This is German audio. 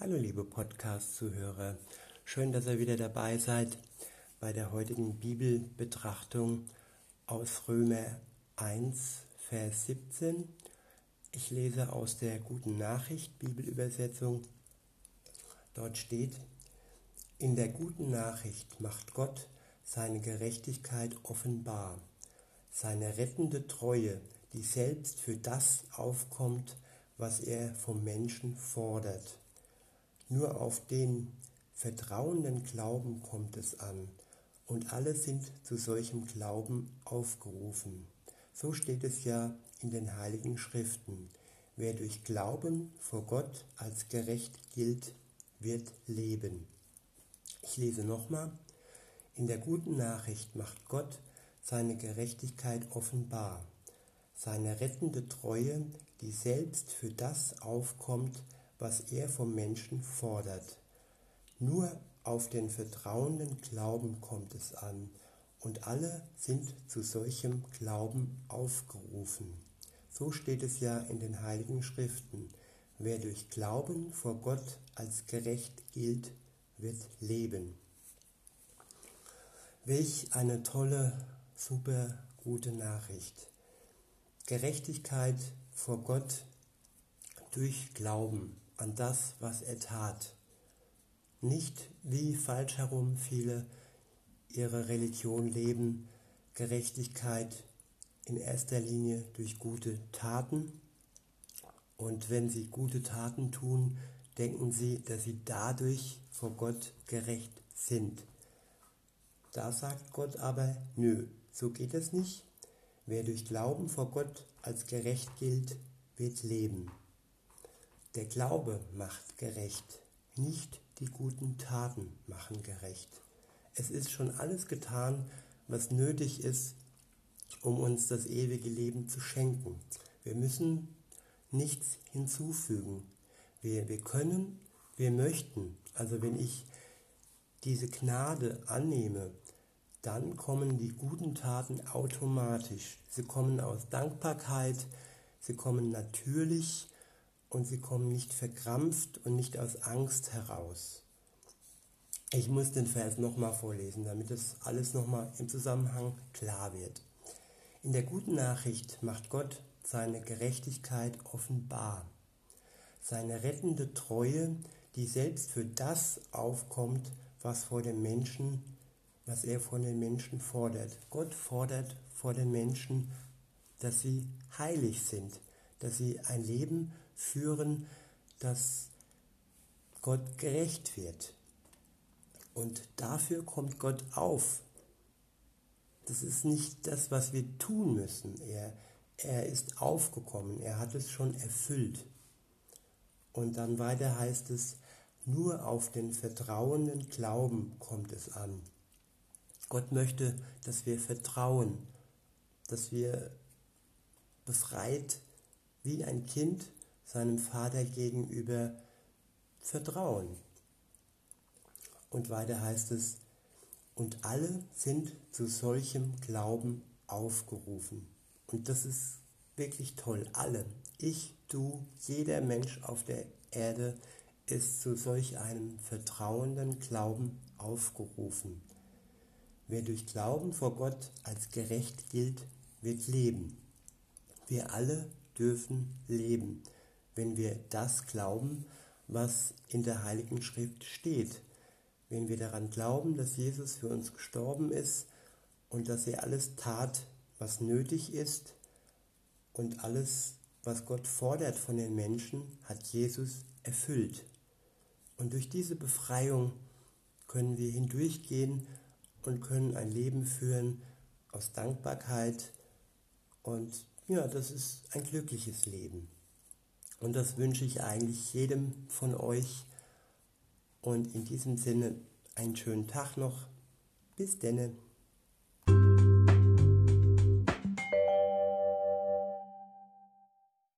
Hallo liebe Podcast-Zuhörer, schön, dass ihr wieder dabei seid bei der heutigen Bibelbetrachtung aus Römer 1, Vers 17. Ich lese aus der Guten Nachricht Bibelübersetzung. Dort steht, in der guten Nachricht macht Gott seine Gerechtigkeit offenbar, seine rettende Treue, die selbst für das aufkommt, was er vom Menschen fordert. Nur auf den vertrauenden Glauben kommt es an, und alle sind zu solchem Glauben aufgerufen. So steht es ja in den heiligen Schriften. Wer durch Glauben vor Gott als gerecht gilt, wird leben. Ich lese nochmal. In der guten Nachricht macht Gott seine Gerechtigkeit offenbar, seine rettende Treue, die selbst für das aufkommt, was er vom Menschen fordert. Nur auf den vertrauenden Glauben kommt es an, und alle sind zu solchem Glauben aufgerufen. So steht es ja in den heiligen Schriften. Wer durch Glauben vor Gott als gerecht gilt, wird leben. Welch eine tolle, super gute Nachricht. Gerechtigkeit vor Gott durch Glauben an das, was er tat. Nicht wie falsch herum viele ihre Religion leben, Gerechtigkeit in erster Linie durch gute Taten. Und wenn sie gute Taten tun, denken sie, dass sie dadurch vor Gott gerecht sind. Da sagt Gott aber, nö, so geht es nicht. Wer durch Glauben vor Gott als gerecht gilt, wird leben. Der Glaube macht gerecht, nicht die guten Taten machen gerecht. Es ist schon alles getan, was nötig ist, um uns das ewige Leben zu schenken. Wir müssen nichts hinzufügen. Wir, wir können, wir möchten. Also wenn ich diese Gnade annehme, dann kommen die guten Taten automatisch. Sie kommen aus Dankbarkeit, sie kommen natürlich und sie kommen nicht verkrampft und nicht aus Angst heraus. Ich muss den Vers nochmal vorlesen, damit es alles nochmal im Zusammenhang klar wird. In der guten Nachricht macht Gott seine Gerechtigkeit offenbar, seine rettende Treue, die selbst für das aufkommt, was vor dem Menschen, was er von den Menschen fordert. Gott fordert vor den Menschen, dass sie heilig sind, dass sie ein Leben führen, dass Gott gerecht wird. Und dafür kommt Gott auf. Das ist nicht das, was wir tun müssen. Er, er ist aufgekommen, er hat es schon erfüllt. Und dann weiter heißt es, nur auf den vertrauenden Glauben kommt es an. Gott möchte, dass wir vertrauen, dass wir befreit wie ein Kind seinem Vater gegenüber vertrauen. Und weiter heißt es, und alle sind zu solchem Glauben aufgerufen. Und das ist wirklich toll. Alle, ich, du, jeder Mensch auf der Erde ist zu solch einem vertrauenden Glauben aufgerufen. Wer durch Glauben vor Gott als gerecht gilt, wird leben. Wir alle dürfen leben wenn wir das glauben, was in der Heiligen Schrift steht. Wenn wir daran glauben, dass Jesus für uns gestorben ist und dass er alles tat, was nötig ist und alles, was Gott fordert von den Menschen, hat Jesus erfüllt. Und durch diese Befreiung können wir hindurchgehen und können ein Leben führen aus Dankbarkeit. Und ja, das ist ein glückliches Leben. Und das wünsche ich eigentlich jedem von euch. Und in diesem Sinne einen schönen Tag noch. Bis denne.